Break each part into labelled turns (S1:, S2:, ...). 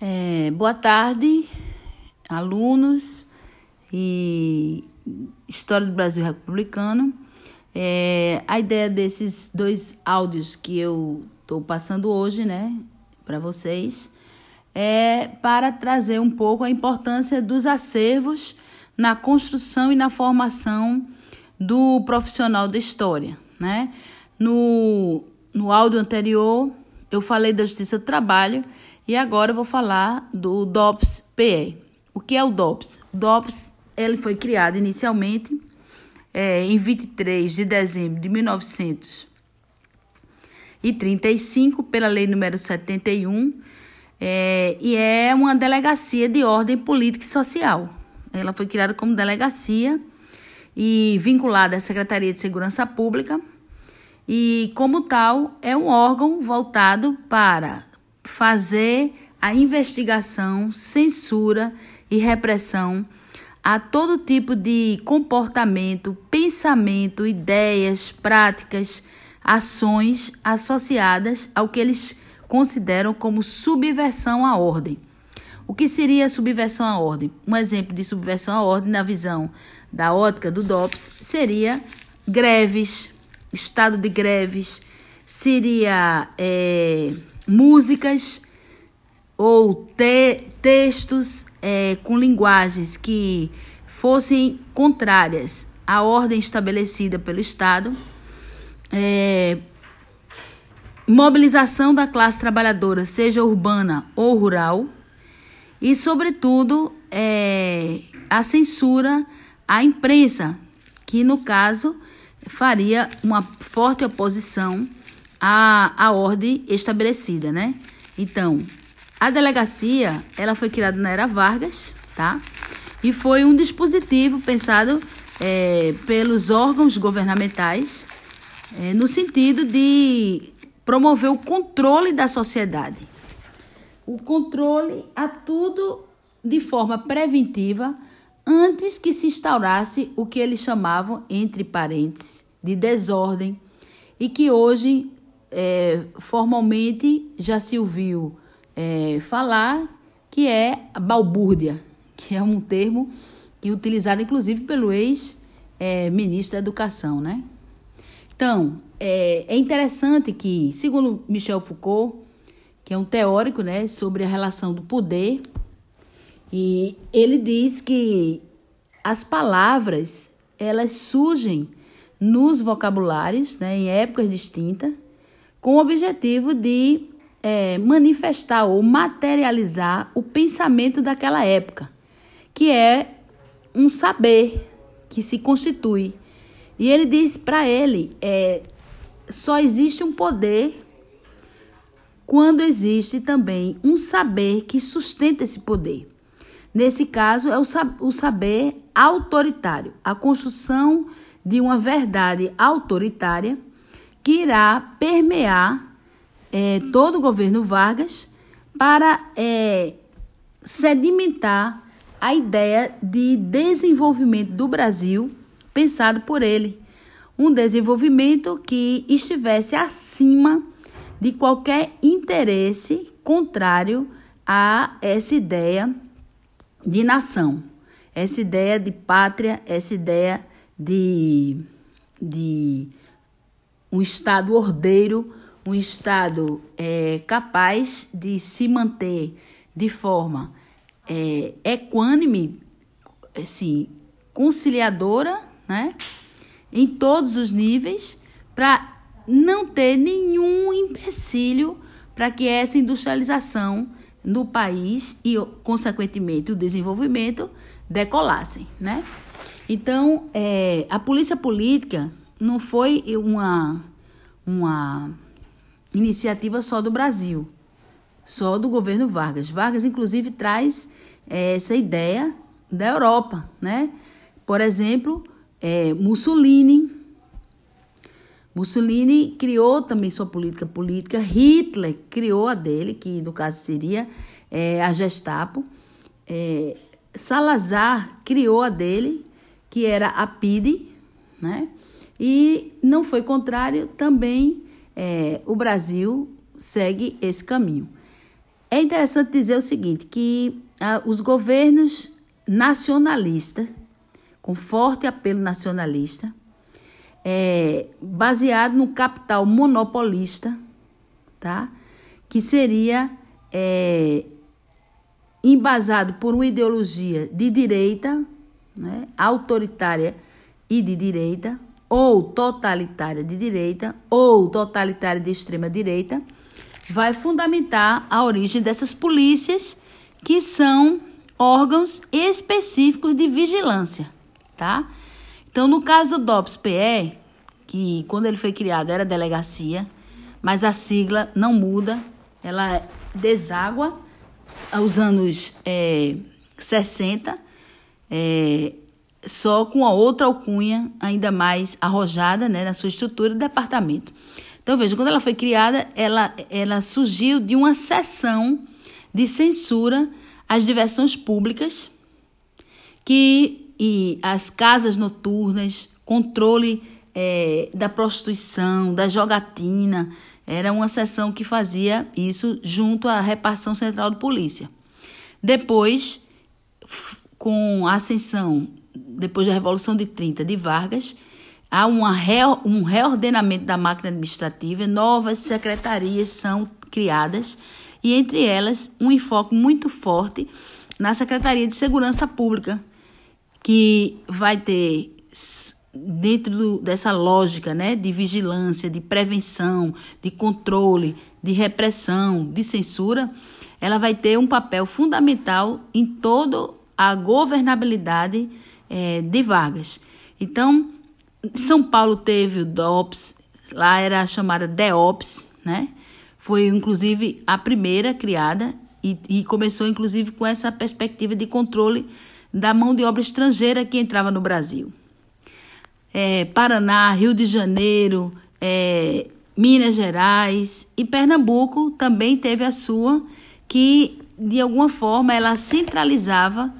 S1: É, boa tarde, alunos e História do Brasil Republicano. É, a ideia desses dois áudios que eu estou passando hoje, né, para vocês, é para trazer um pouco a importância dos acervos na construção e na formação do profissional da história, né? No, no áudio anterior, eu falei da Justiça do Trabalho e agora eu vou falar do DOPS-PE. O que é o DOPS? O DOPS ele foi criado inicialmente é, em 23 de dezembro de 1935 pela Lei número 71 é, e é uma delegacia de ordem política e social. Ela foi criada como delegacia e vinculada à Secretaria de Segurança Pública e, como tal, é um órgão voltado para fazer a investigação, censura e repressão a todo tipo de comportamento, pensamento, ideias, práticas, ações associadas ao que eles consideram como subversão à ordem. O que seria subversão à ordem? Um exemplo de subversão à ordem, na visão da ótica do DOPS, seria greves, estado de greves, seria é, músicas ou te textos é, com linguagens que fossem contrárias à ordem estabelecida pelo Estado, é, mobilização da classe trabalhadora, seja urbana ou rural, e, sobretudo, é, a censura à imprensa, que no caso faria uma forte oposição a, a ordem estabelecida, né? Então, a delegacia, ela foi criada na era Vargas, tá? E foi um dispositivo pensado é, pelos órgãos governamentais é, no sentido de promover o controle da sociedade. O controle a tudo de forma preventiva antes que se instaurasse o que eles chamavam, entre parênteses, de desordem e que hoje é, formalmente já se ouviu é, falar que é balbúrdia, que é um termo que é utilizado inclusive pelo ex-ministro é, da Educação, né? Então, é, é interessante que, segundo Michel Foucault, que é um teórico né, sobre a relação do poder, e ele diz que as palavras elas surgem nos vocabulários, né, em épocas distintas, com o objetivo de é, manifestar ou materializar o pensamento daquela época, que é um saber que se constitui. E ele diz para ele: é, só existe um poder quando existe também um saber que sustenta esse poder. Nesse caso, é o saber autoritário, a construção de uma verdade autoritária que irá permear é, todo o governo Vargas para é, sedimentar a ideia de desenvolvimento do Brasil pensado por ele. Um desenvolvimento que estivesse acima de qualquer interesse contrário a essa ideia de nação, essa ideia de pátria, essa ideia de, de um Estado ordeiro, um Estado é, capaz de se manter de forma é, equânime, assim, conciliadora, né, em todos os níveis, para não ter nenhum empecilho para que essa industrialização no país e, consequentemente, o desenvolvimento decolassem, né? Então, é, a polícia política não foi uma, uma iniciativa só do Brasil, só do governo Vargas. Vargas, inclusive, traz é, essa ideia da Europa, né? Por exemplo, é, Mussolini. Mussolini criou também sua política política. Hitler criou a dele, que no caso seria é, a Gestapo. É, Salazar criou a dele, que era a PIDE, né? E não foi contrário, também é, o Brasil segue esse caminho. É interessante dizer o seguinte, que ah, os governos nacionalistas, com forte apelo nacionalista, é, baseado no capital monopolista, tá? que seria é, embasado por uma ideologia de direita, né? autoritária e de direita, ou totalitária de direita, ou totalitária de extrema direita, vai fundamentar a origem dessas polícias, que são órgãos específicos de vigilância, tá? Então, no caso do DOPS-PE, que quando ele foi criado era delegacia, mas a sigla não muda, ela deságua aos anos é, 60, é, só com a outra alcunha ainda mais arrojada né, na sua estrutura do departamento. Então, veja, quando ela foi criada, ela, ela surgiu de uma sessão de censura às diversões públicas que, e as casas noturnas, controle é, da prostituição, da jogatina, era uma sessão que fazia isso junto à repartição central de polícia. Depois, com a ascensão, depois da Revolução de 30 de Vargas, há uma re, um reordenamento da máquina administrativa, novas secretarias são criadas e entre elas um enfoque muito forte na Secretaria de Segurança Pública, que vai ter dentro do, dessa lógica, né, de vigilância, de prevenção, de controle, de repressão, de censura, ela vai ter um papel fundamental em toda a governabilidade é, de Vargas. Então, São Paulo teve o DOPS, lá era chamada DEOPS, né? Foi inclusive a primeira criada e, e começou inclusive com essa perspectiva de controle da mão de obra estrangeira que entrava no Brasil. É, Paraná, Rio de Janeiro, é, Minas Gerais e Pernambuco também teve a sua, que de alguma forma ela centralizava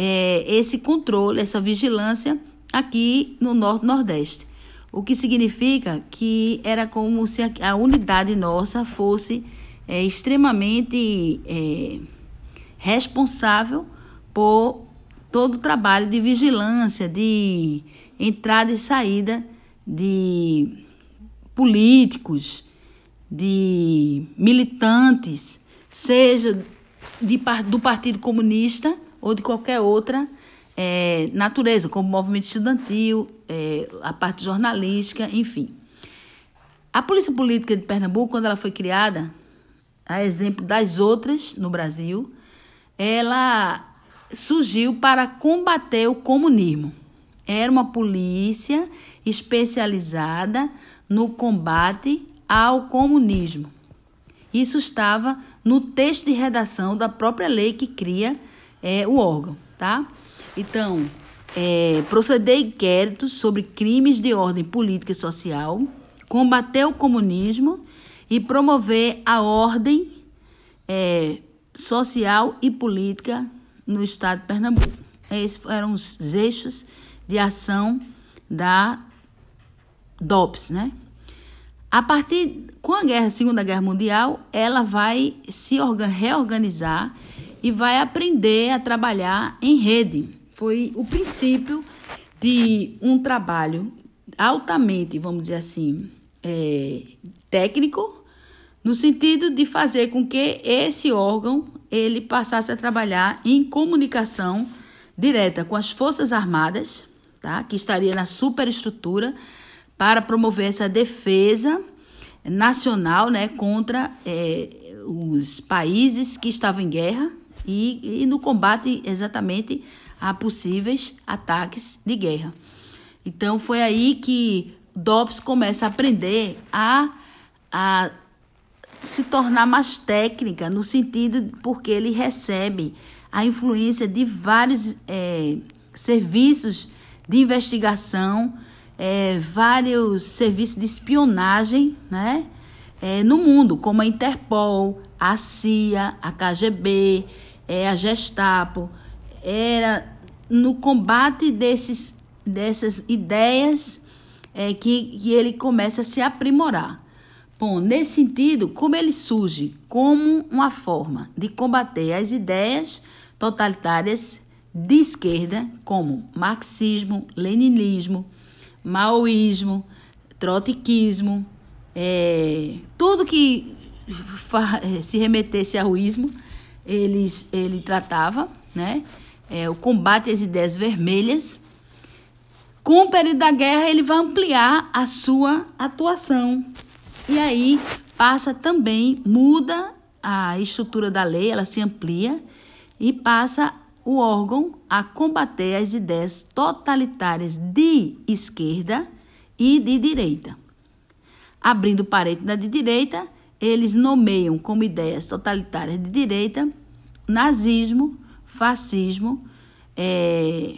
S1: é, esse controle, essa vigilância aqui no Norte Nordeste. O que significa que era como se a, a unidade nossa fosse é, extremamente é, responsável por todo o trabalho de vigilância, de entrada e saída de políticos, de militantes, seja de, do Partido Comunista ou de qualquer outra é, natureza, como movimento estudantil, é, a parte jornalística, enfim. A Polícia Política de Pernambuco, quando ela foi criada, a exemplo das outras no Brasil, ela surgiu para combater o comunismo. Era uma polícia especializada no combate ao comunismo. Isso estava no texto de redação da própria lei que cria é, o órgão, tá? Então, é, proceder inquéritos sobre crimes de ordem política e social, combater o comunismo e promover a ordem é, social e política no estado de Pernambuco. Esses eram os eixos de ação da DOPS, né? A partir com a guerra, Segunda Guerra Mundial, ela vai se reorganizar e vai aprender a trabalhar em rede. Foi o princípio de um trabalho altamente, vamos dizer assim, é, técnico, no sentido de fazer com que esse órgão ele passasse a trabalhar em comunicação direta com as Forças Armadas, tá? que estaria na superestrutura para promover essa defesa nacional né, contra é, os países que estavam em guerra e, e no combate exatamente a possíveis ataques de guerra. Então foi aí que Dobbs começa a aprender a, a se tornar mais técnica, no sentido porque ele recebe a influência de vários é, serviços de investigação, é, vários serviços de espionagem né, é, no mundo, como a Interpol, a CIA, a KGB, é, a Gestapo. Era no combate desses, dessas ideias é, que, que ele começa a se aprimorar. Bom, nesse sentido, como ele surge como uma forma de combater as ideias totalitárias de esquerda, como marxismo, leninismo, maoísmo, trotskismo, é, tudo que se remetesse ao ismo, eles, ele tratava, né? É, o combate às ideias vermelhas. Com o período da guerra, ele vai ampliar a sua atuação. E aí passa também, muda a estrutura da lei, ela se amplia e passa o órgão a combater as ideias totalitárias de esquerda e de direita. Abrindo parênteses de direita, eles nomeiam como ideias totalitárias de direita nazismo, fascismo, é,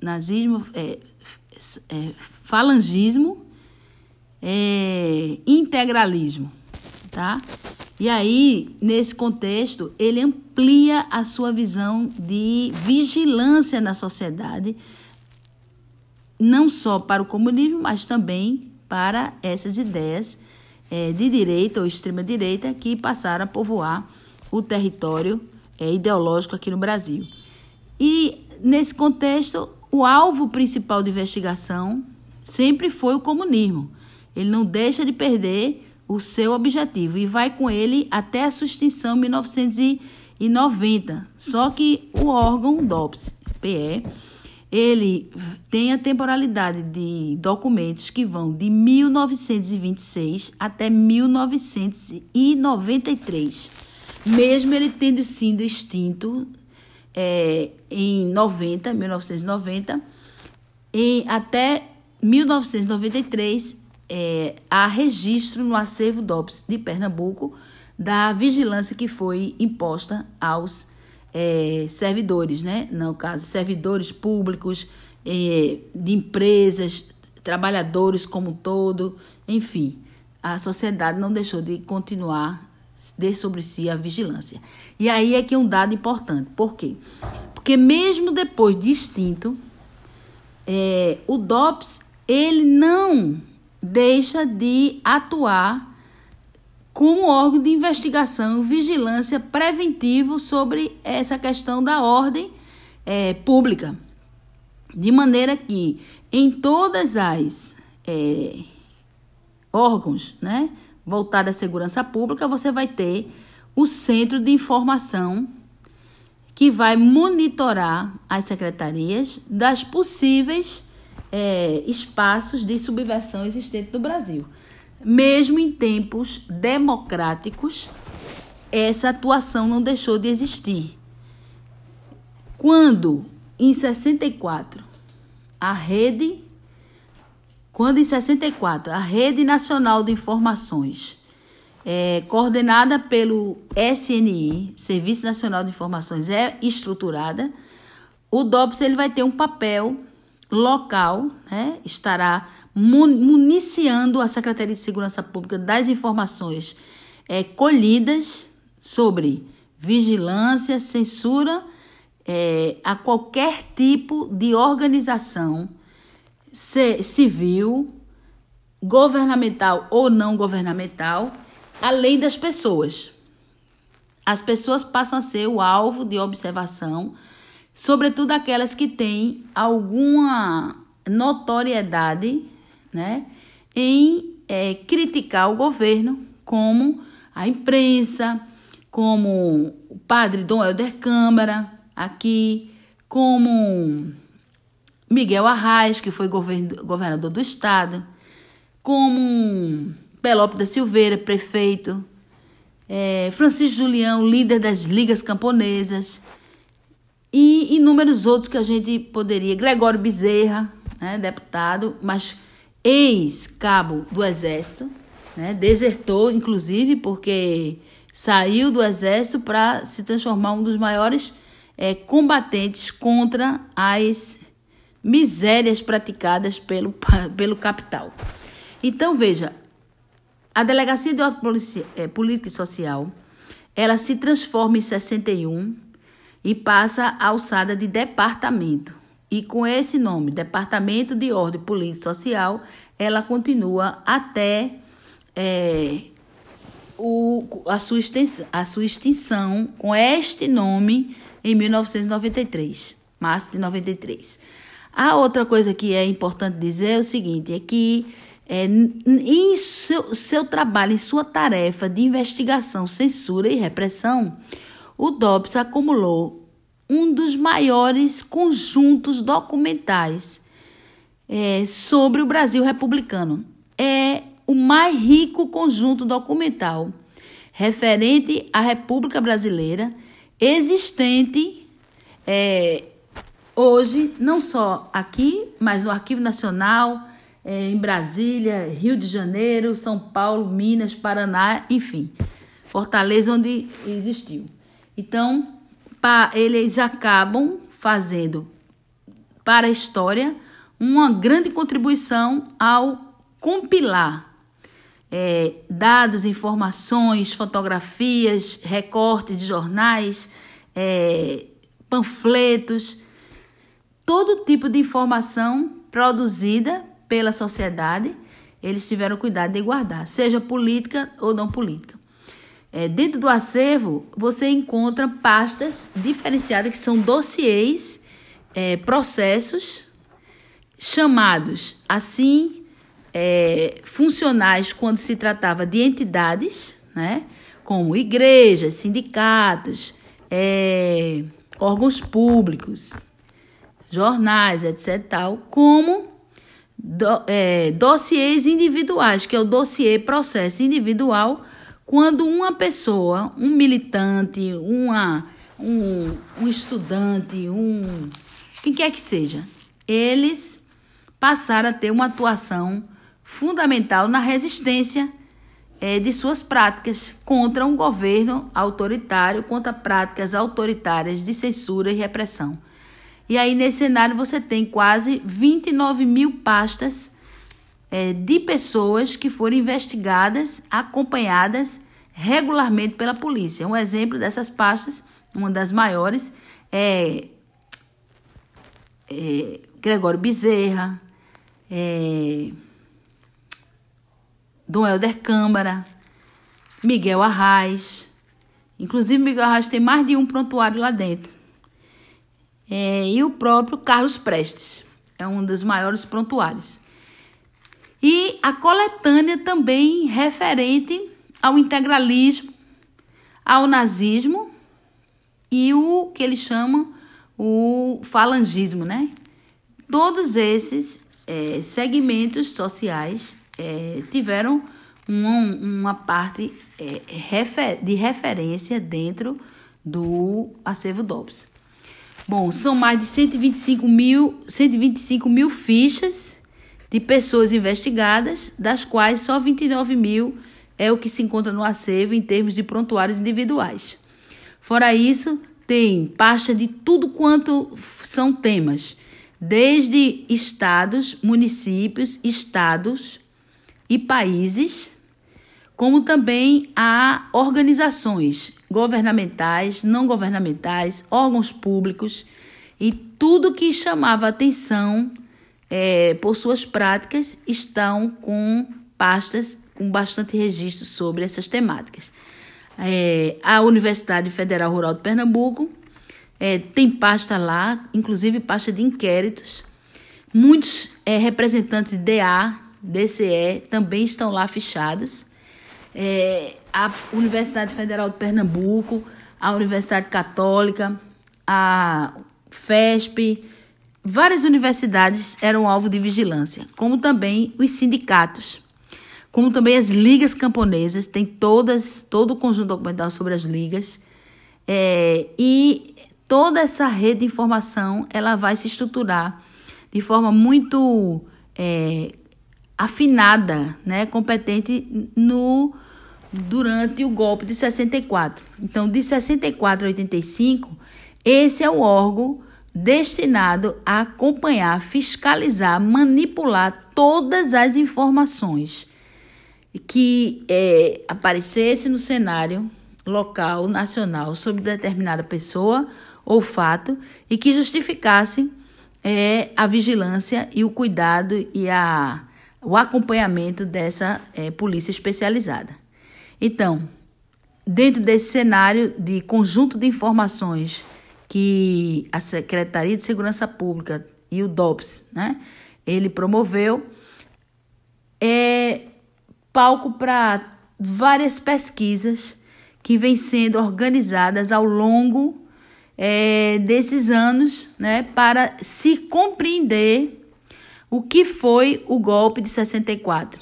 S1: nazismo, é, é, falangismo, é, integralismo, tá? E aí, nesse contexto, ele amplia a sua visão de vigilância na sociedade, não só para o comunismo, mas também para essas ideias é, de direita ou extrema-direita que passaram a povoar o território é, ideológico aqui no Brasil. E, nesse contexto, o alvo principal de investigação sempre foi o comunismo. Ele não deixa de perder o seu objetivo e vai com ele até a sua extinção em 1990. Só que o órgão DOPS, PE, ele tem a temporalidade de documentos que vão de 1926 até 1993, mesmo ele tendo sido extinto é, em 90, 1990, e até 1993 é, há registro no acervo DOPS de Pernambuco da vigilância que foi imposta aos é, servidores, né? No caso, servidores públicos, é, de empresas, trabalhadores como um todo, enfim, a sociedade não deixou de continuar de sobre si a vigilância. E aí é que é um dado importante. Por quê? Porque mesmo depois de extinto, é, o DOPS ele não deixa de atuar como órgão de investigação, vigilância preventivo sobre essa questão da ordem é, pública. De maneira que em todas as é, órgãos né, voltados à segurança pública, você vai ter o centro de informação que vai monitorar as secretarias das possíveis é, espaços de subversão existentes no Brasil mesmo em tempos democráticos, essa atuação não deixou de existir. Quando, em 64, a rede quando em 64 a Rede Nacional de Informações, é, coordenada pelo SNI, Serviço Nacional de Informações, é estruturada, o DOPS ele vai ter um papel local, né, estará municiando a Secretaria de Segurança Pública das informações é, colhidas sobre vigilância, censura é, a qualquer tipo de organização civil, governamental ou não governamental, além das pessoas. As pessoas passam a ser o alvo de observação, sobretudo aquelas que têm alguma notoriedade né, em é, criticar o governo, como a imprensa, como o padre Dom Helder Câmara, aqui, como Miguel Arraes, que foi governador do estado, como Pelopo da Silveira, prefeito, é, Francisco Julião, líder das ligas camponesas, e inúmeros outros que a gente poderia, Gregório Bezerra, né, deputado, mas ex-cabo do Exército, né? desertou, inclusive, porque saiu do Exército para se transformar um dos maiores é, combatentes contra as misérias praticadas pelo, pelo capital. Então, veja, a Delegacia de é, Política e Social, ela se transforma em 61 e passa a alçada de departamento. E com esse nome, Departamento de Ordem Política e Social, ela continua até é, o, a, sua extensão, a sua extinção com este nome em 1993, março de 93. A outra coisa que é importante dizer é o seguinte, é que é, em seu, seu trabalho, em sua tarefa de investigação, censura e repressão, o DOPS acumulou um dos maiores conjuntos documentais é, sobre o Brasil republicano. É o mais rico conjunto documental referente à República Brasileira existente é, hoje, não só aqui, mas no Arquivo Nacional, é, em Brasília, Rio de Janeiro, São Paulo, Minas, Paraná, enfim, Fortaleza, onde existiu. Então, pa, eles acabam fazendo para a história uma grande contribuição ao compilar é, dados, informações, fotografias, recortes de jornais, é, panfletos, todo tipo de informação produzida pela sociedade, eles tiveram cuidado de guardar, seja política ou não política. É, dentro do acervo, você encontra pastas diferenciadas, que são dossiês, é, processos, chamados assim é, funcionais quando se tratava de entidades, né, como igrejas, sindicatos, é, órgãos públicos, jornais, etc. Tal, como do, é, dossiês individuais, que é o dossiê processo individual, quando uma pessoa, um militante, uma, um, um estudante, um quem quer que seja, eles passaram a ter uma atuação fundamental na resistência é, de suas práticas contra um governo autoritário, contra práticas autoritárias de censura e repressão. E aí, nesse cenário, você tem quase 29 mil pastas é, de pessoas que foram investigadas, acompanhadas regularmente pela polícia. Um exemplo dessas pastas, uma das maiores, é, é Gregório Bezerra, é, Dom Helder Câmara, Miguel Arraes. Inclusive, Miguel Arraes tem mais de um prontuário lá dentro. É, e o próprio Carlos Prestes, é um dos maiores prontuários. E a coletânea também referente ao integralismo, ao nazismo e o que eles chamam o falangismo, né? Todos esses é, segmentos sociais é, tiveram uma, uma parte é, refer, de referência dentro do acervo DOPS. Bom, são mais de 125 mil, 125 mil fichas de pessoas investigadas, das quais só 29 mil é o que se encontra no acervo em termos de prontuários individuais. Fora isso, tem pasta de tudo quanto são temas, desde estados, municípios, estados, e países, como também a organizações governamentais, não governamentais, órgãos públicos e tudo que chamava atenção é, por suas práticas estão com pastas com bastante registro sobre essas temáticas. É, a Universidade Federal Rural de Pernambuco é, tem pasta lá, inclusive pasta de inquéritos. Muitos é, representantes de DA DCE também estão lá fichados. É, a Universidade Federal de Pernambuco, a Universidade Católica, a FESP, várias universidades eram alvo de vigilância, como também os sindicatos, como também as ligas camponesas, tem todas, todo o conjunto documental sobre as ligas, é, e toda essa rede de informação ela vai se estruturar de forma muito é, afinada, né, competente no durante o golpe de 64. Então, de 64 a 85, esse é o órgão destinado a acompanhar, fiscalizar, manipular todas as informações que é, aparecesse no cenário local, nacional, sobre determinada pessoa ou fato e que justificasse é, a vigilância e o cuidado e a o acompanhamento dessa é, polícia especializada. Então, dentro desse cenário de conjunto de informações que a Secretaria de Segurança Pública e o DOPS, né, ele promoveu, é palco para várias pesquisas que vêm sendo organizadas ao longo é, desses anos, né, para se compreender o que foi o golpe de 64.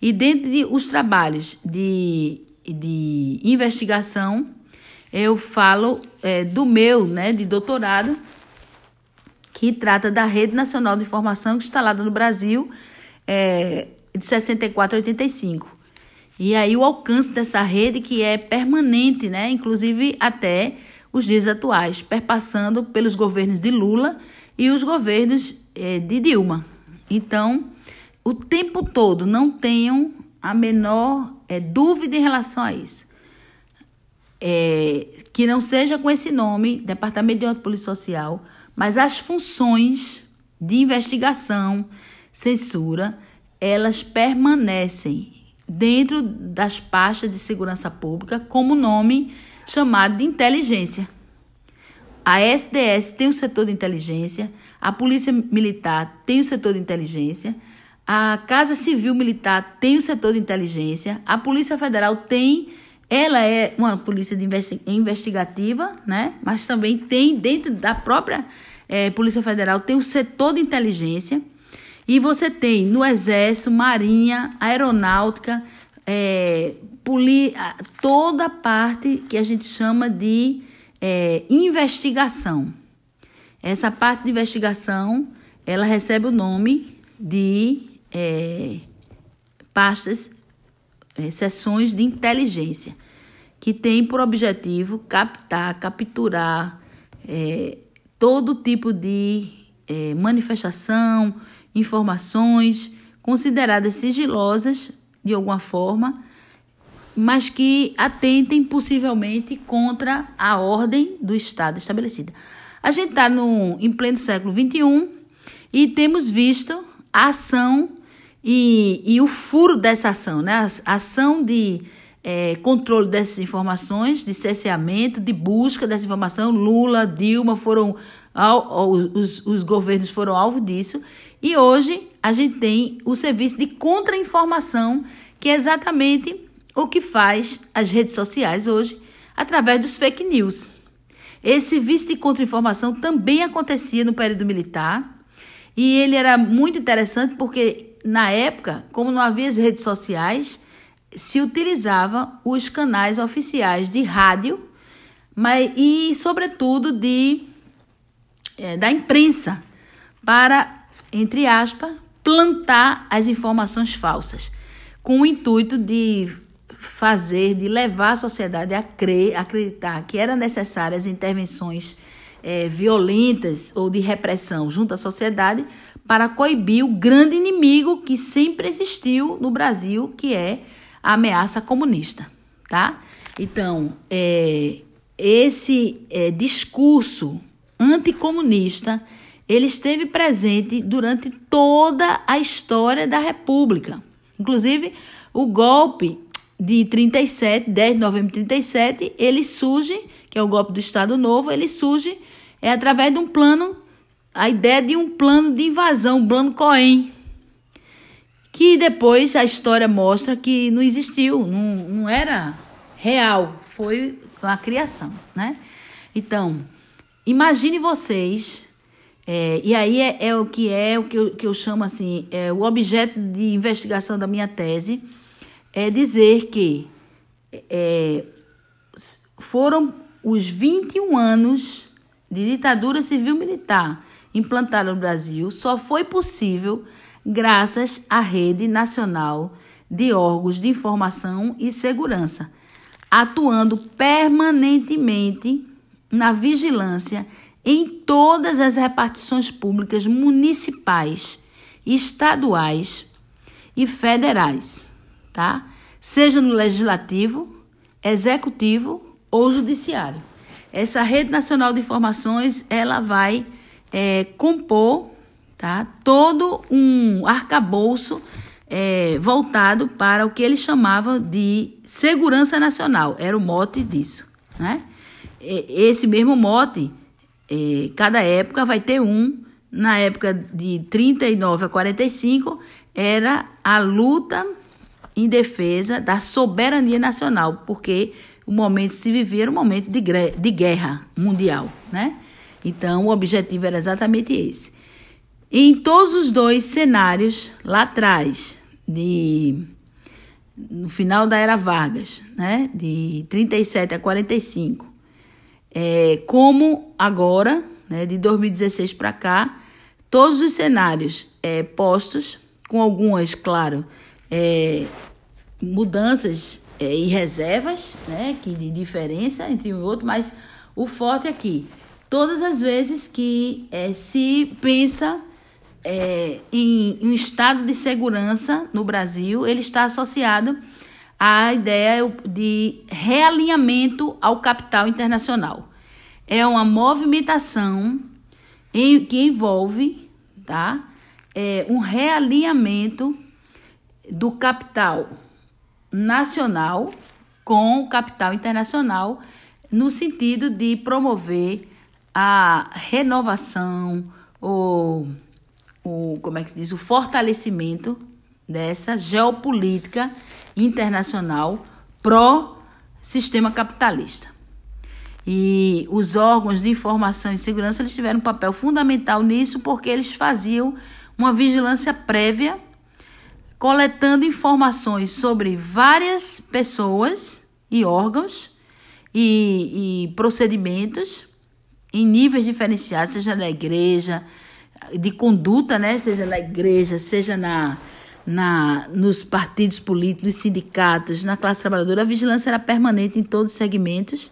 S1: E dentre os trabalhos de, de investigação, eu falo é, do meu, né, de doutorado, que trata da Rede Nacional de Informação instalada no Brasil é, de 64 a 85. E aí o alcance dessa rede que é permanente, né, inclusive até os dias atuais, perpassando pelos governos de Lula e os governos é, de Dilma. Então, o tempo todo não tenham a menor é, dúvida em relação a isso. É, que não seja com esse nome, Departamento de Polícia Social, mas as funções de investigação, censura, elas permanecem dentro das pastas de segurança pública como nome chamado de inteligência. A SDS tem o setor de inteligência, a Polícia Militar tem o setor de inteligência, a Casa Civil Militar tem o setor de inteligência, a Polícia Federal tem, ela é uma polícia investigativa, né? Mas também tem dentro da própria é, Polícia Federal tem o setor de inteligência e você tem no Exército, Marinha, Aeronáutica, é, poli, toda a parte que a gente chama de é, investigação. Essa parte de investigação, ela recebe o nome de é, pastas, é, sessões de inteligência, que tem por objetivo captar, capturar é, todo tipo de é, manifestação, informações consideradas sigilosas de alguma forma mas que atentem possivelmente contra a ordem do Estado estabelecida. A gente está em pleno século XXI e temos visto a ação e, e o furo dessa ação, né? a ação de é, controle dessas informações, de cerceamento, de busca dessa informação. Lula, Dilma foram, os, os governos foram alvo disso. E hoje a gente tem o serviço de contra-informação, que é exatamente o que faz as redes sociais hoje através dos fake news. Esse vice de contra-informação também acontecia no período militar e ele era muito interessante porque, na época, como não havia as redes sociais, se utilizava os canais oficiais de rádio mas, e, sobretudo, de, é, da imprensa para, entre aspas, plantar as informações falsas, com o intuito de fazer, de levar a sociedade a crer, acreditar que eram necessárias intervenções é, violentas ou de repressão junto à sociedade para coibir o grande inimigo que sempre existiu no Brasil, que é a ameaça comunista, tá? Então, é, esse é, discurso anticomunista ele esteve presente durante toda a história da República. Inclusive, o golpe de 37, 10 de novembro de 37, ele surge, que é o golpe do Estado Novo, ele surge é através de um plano, a ideia de um plano de invasão, um plano Cohen, que depois a história mostra que não existiu, não, não era real, foi uma criação, né? Então, imagine vocês, é, e aí é, é, o que é o que eu, que eu chamo assim, é o objeto de investigação da minha tese, é dizer que é, foram os 21 anos de ditadura civil-militar implantada no Brasil só foi possível graças à Rede Nacional de Órgãos de Informação e Segurança, atuando permanentemente na vigilância em todas as repartições públicas municipais, estaduais e federais tá? Seja no legislativo, executivo ou judiciário. Essa rede nacional de informações ela vai é, compor tá? todo um arcabouço é, voltado para o que ele chamava de segurança nacional, era o mote disso. Né? Esse mesmo mote, é, cada época vai ter um, na época de 39 a 45, era a luta em defesa da soberania nacional, porque o momento que se vivia era um momento de, de guerra mundial, né? Então, o objetivo era exatamente esse. Em todos os dois cenários, lá atrás, de no final da era Vargas, né, de 37 a 45, é, como agora, né, de 2016 para cá, todos os cenários é, postos, com algumas, claro, é, mudanças é, e reservas, né, que de diferença entre um e outro, mas o forte aqui, todas as vezes que é, se pensa é, em, um estado de segurança no Brasil, ele está associado à ideia de realinhamento ao capital internacional. É uma movimentação em, que envolve tá, é, um realinhamento do capital nacional com o capital internacional, no sentido de promover a renovação ou o como é que diz o fortalecimento dessa geopolítica internacional pró sistema capitalista. E os órgãos de informação e segurança eles tiveram um papel fundamental nisso porque eles faziam uma vigilância prévia coletando informações sobre várias pessoas e órgãos e, e procedimentos em níveis diferenciados, seja na igreja, de conduta, né? seja na igreja, seja na, na, nos partidos políticos, nos sindicatos, na classe trabalhadora, a vigilância era permanente em todos os segmentos.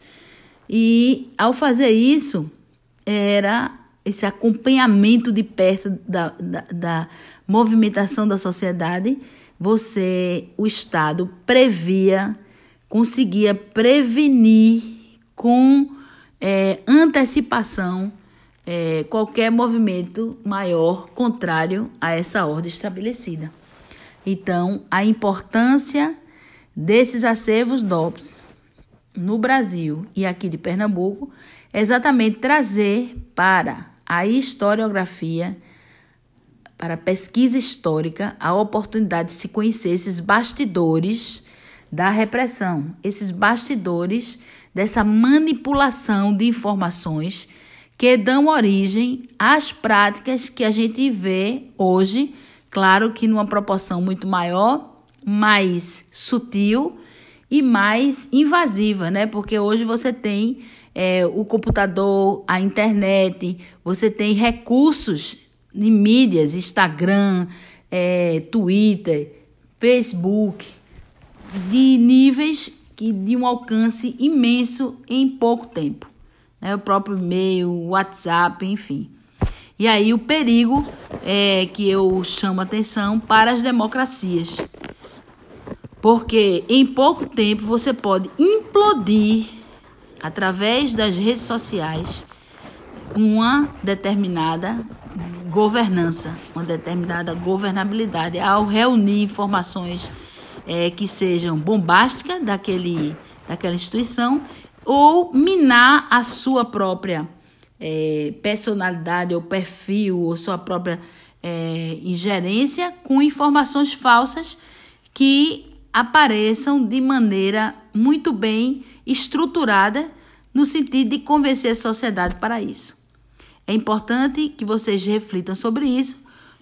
S1: E ao fazer isso, era esse acompanhamento de perto da, da, da movimentação da sociedade, você, o Estado, previa, conseguia prevenir com é, antecipação é, qualquer movimento maior contrário a essa ordem estabelecida. Então, a importância desses acervos DOPS no Brasil e aqui de Pernambuco é exatamente trazer para a historiografia, para a pesquisa histórica, a oportunidade de se conhecer esses bastidores da repressão, esses bastidores dessa manipulação de informações que dão origem às práticas que a gente vê hoje, claro que numa proporção muito maior, mais sutil e mais invasiva, né? Porque hoje você tem é, o computador, a internet, você tem recursos de mídias, Instagram, é, Twitter, Facebook, de níveis que de um alcance imenso em pouco tempo né? o próprio e-mail, WhatsApp, enfim. E aí o perigo é que eu chamo atenção para as democracias. Porque em pouco tempo você pode implodir através das redes sociais uma determinada governança, uma determinada governabilidade ao reunir informações é, que sejam bombásticas daquele, daquela instituição ou minar a sua própria é, personalidade ou perfil ou sua própria é, ingerência com informações falsas que apareçam de maneira muito bem estruturada no sentido de convencer a sociedade para isso. É importante que vocês reflitam sobre isso,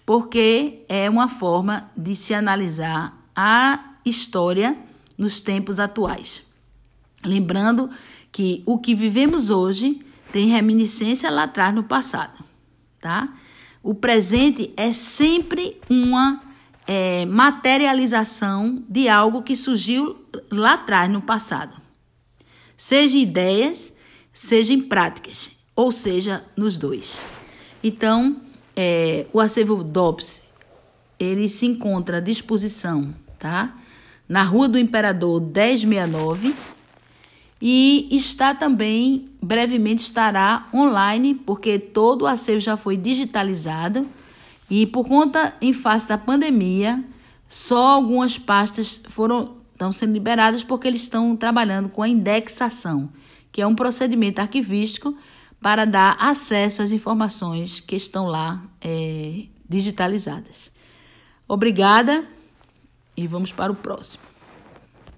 S1: porque é uma forma de se analisar a história nos tempos atuais. Lembrando que o que vivemos hoje tem reminiscência lá atrás no passado, tá? O presente é sempre uma é, materialização de algo que surgiu lá atrás no passado, seja ideias, seja em práticas, ou seja, nos dois. Então, é, o acervo DOPS ele se encontra à disposição, tá? Na Rua do Imperador 1069 e está também, brevemente estará online, porque todo o acervo já foi digitalizado. E por conta, em face da pandemia, Só algumas pastas foram estão sendo liberadas porque eles estão trabalhando com a indexação, que é um procedimento arquivístico para dar acesso às informações que estão lá é, digitalizadas. Obrigada e vamos para o próximo.